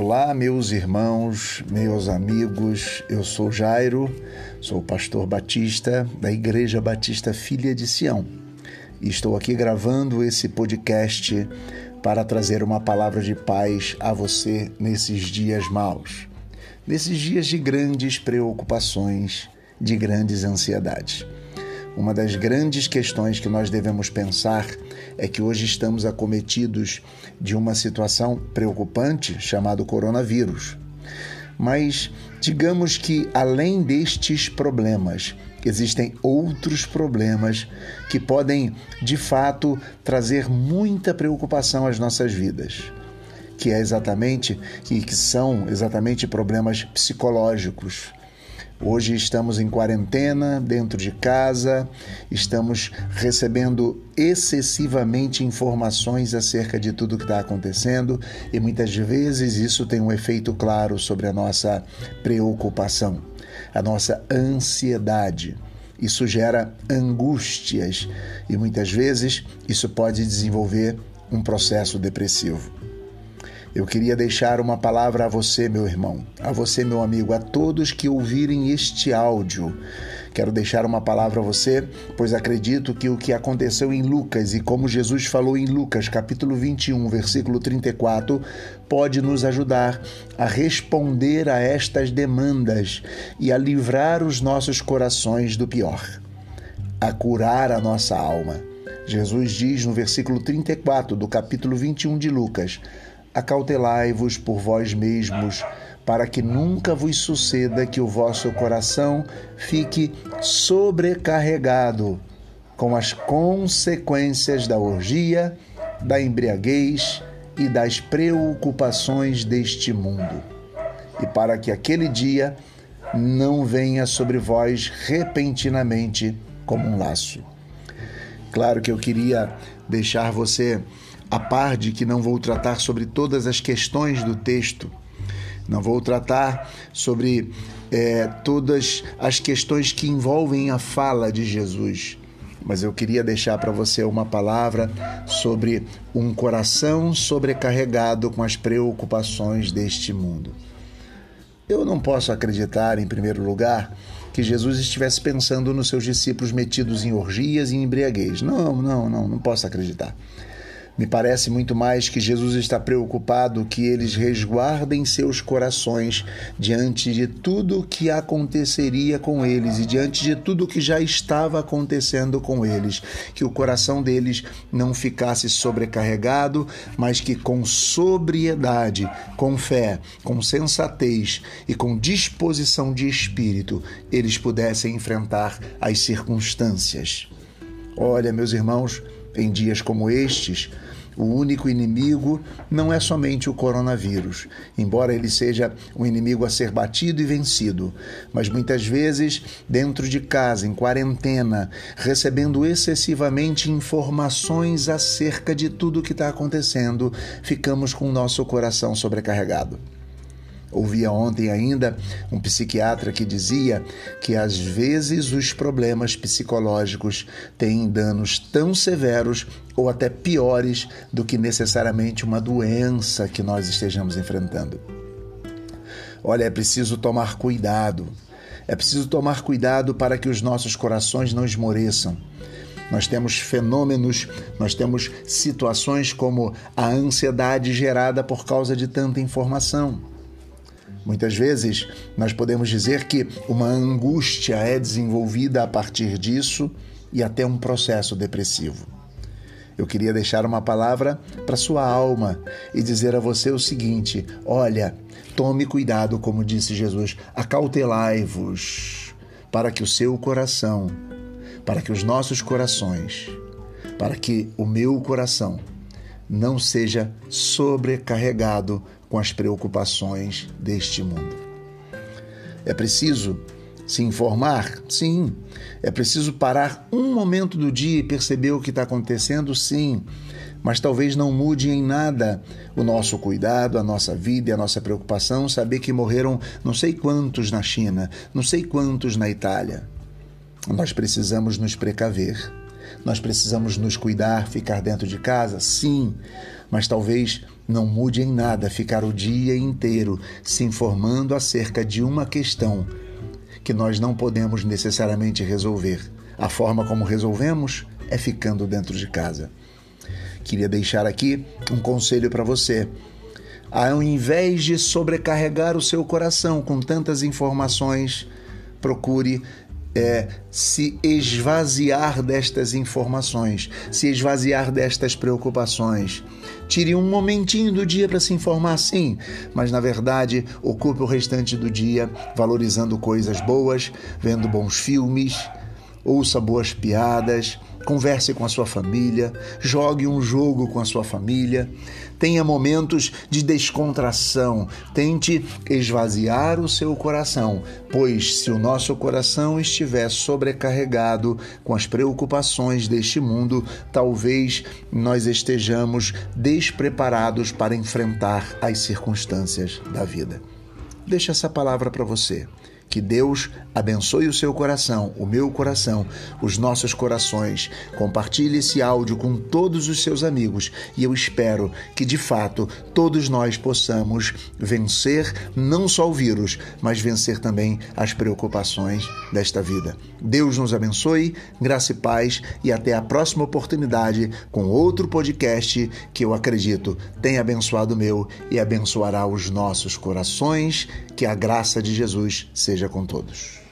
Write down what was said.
Olá, meus irmãos, meus amigos. Eu sou Jairo, sou pastor batista da Igreja Batista Filha de Sião. E estou aqui gravando esse podcast para trazer uma palavra de paz a você nesses dias maus, nesses dias de grandes preocupações, de grandes ansiedades. Uma das grandes questões que nós devemos pensar é que hoje estamos acometidos de uma situação preocupante chamada coronavírus. Mas digamos que além destes problemas, existem outros problemas que podem de fato trazer muita preocupação às nossas vidas que é exatamente e que são exatamente problemas psicológicos, Hoje estamos em quarentena, dentro de casa, estamos recebendo excessivamente informações acerca de tudo que está acontecendo e muitas vezes isso tem um efeito claro sobre a nossa preocupação, a nossa ansiedade. Isso gera angústias e muitas vezes isso pode desenvolver um processo depressivo. Eu queria deixar uma palavra a você, meu irmão, a você, meu amigo, a todos que ouvirem este áudio. Quero deixar uma palavra a você, pois acredito que o que aconteceu em Lucas e como Jesus falou em Lucas, capítulo 21, versículo 34, pode nos ajudar a responder a estas demandas e a livrar os nossos corações do pior, a curar a nossa alma. Jesus diz no versículo 34 do capítulo 21 de Lucas: acautelai-vos por vós mesmos, para que nunca vos suceda que o vosso coração fique sobrecarregado com as consequências da orgia, da embriaguez e das preocupações deste mundo. E para que aquele dia não venha sobre vós repentinamente como um laço. Claro que eu queria deixar você a par de que não vou tratar sobre todas as questões do texto, não vou tratar sobre é, todas as questões que envolvem a fala de Jesus, mas eu queria deixar para você uma palavra sobre um coração sobrecarregado com as preocupações deste mundo. Eu não posso acreditar, em primeiro lugar, que Jesus estivesse pensando nos seus discípulos metidos em orgias e embriaguez. Não, não, não, não posso acreditar. Me parece muito mais que Jesus está preocupado que eles resguardem seus corações diante de tudo o que aconteceria com eles e diante de tudo o que já estava acontecendo com eles, que o coração deles não ficasse sobrecarregado, mas que com sobriedade, com fé, com sensatez e com disposição de espírito, eles pudessem enfrentar as circunstâncias. Olha, meus irmãos, em dias como estes, o único inimigo não é somente o coronavírus, embora ele seja um inimigo a ser batido e vencido, mas muitas vezes dentro de casa, em quarentena, recebendo excessivamente informações acerca de tudo o que está acontecendo, ficamos com o nosso coração sobrecarregado. Ouvia ontem ainda um psiquiatra que dizia que às vezes os problemas psicológicos têm danos tão severos ou até piores do que necessariamente uma doença que nós estejamos enfrentando. Olha, é preciso tomar cuidado. É preciso tomar cuidado para que os nossos corações não esmoreçam. Nós temos fenômenos, nós temos situações como a ansiedade gerada por causa de tanta informação Muitas vezes nós podemos dizer que uma angústia é desenvolvida a partir disso e até um processo depressivo. Eu queria deixar uma palavra para sua alma e dizer a você o seguinte: olha, tome cuidado, como disse Jesus, acautelai-vos para que o seu coração, para que os nossos corações, para que o meu coração não seja sobrecarregado com as preocupações deste mundo. É preciso se informar? Sim. É preciso parar um momento do dia e perceber o que está acontecendo? Sim. Mas talvez não mude em nada o nosso cuidado, a nossa vida e a nossa preocupação saber que morreram não sei quantos na China, não sei quantos na Itália. Nós precisamos nos precaver. Nós precisamos nos cuidar, ficar dentro de casa? Sim, mas talvez não mude em nada ficar o dia inteiro se informando acerca de uma questão que nós não podemos necessariamente resolver. A forma como resolvemos é ficando dentro de casa. Queria deixar aqui um conselho para você. Ao invés de sobrecarregar o seu coração com tantas informações, procure é, se esvaziar destas informações, se esvaziar destas preocupações. Tire um momentinho do dia para se informar, sim, mas na verdade ocupe o restante do dia valorizando coisas boas, vendo bons filmes, ouça boas piadas, converse com a sua família, jogue um jogo com a sua família, tenha momentos de descontração, tente esvaziar o seu coração, pois se o nosso coração estiver sobrecarregado com as preocupações deste mundo, talvez nós estejamos despreparados para enfrentar as circunstâncias da vida. Deixa essa palavra para você. Que Deus abençoe o seu coração, o meu coração, os nossos corações. Compartilhe esse áudio com todos os seus amigos e eu espero que de fato todos nós possamos vencer não só o vírus, mas vencer também as preocupações desta vida. Deus nos abençoe, graça e paz e até a próxima oportunidade com outro podcast que eu acredito tem abençoado o meu e abençoará os nossos corações. Que a graça de Jesus seja com todos.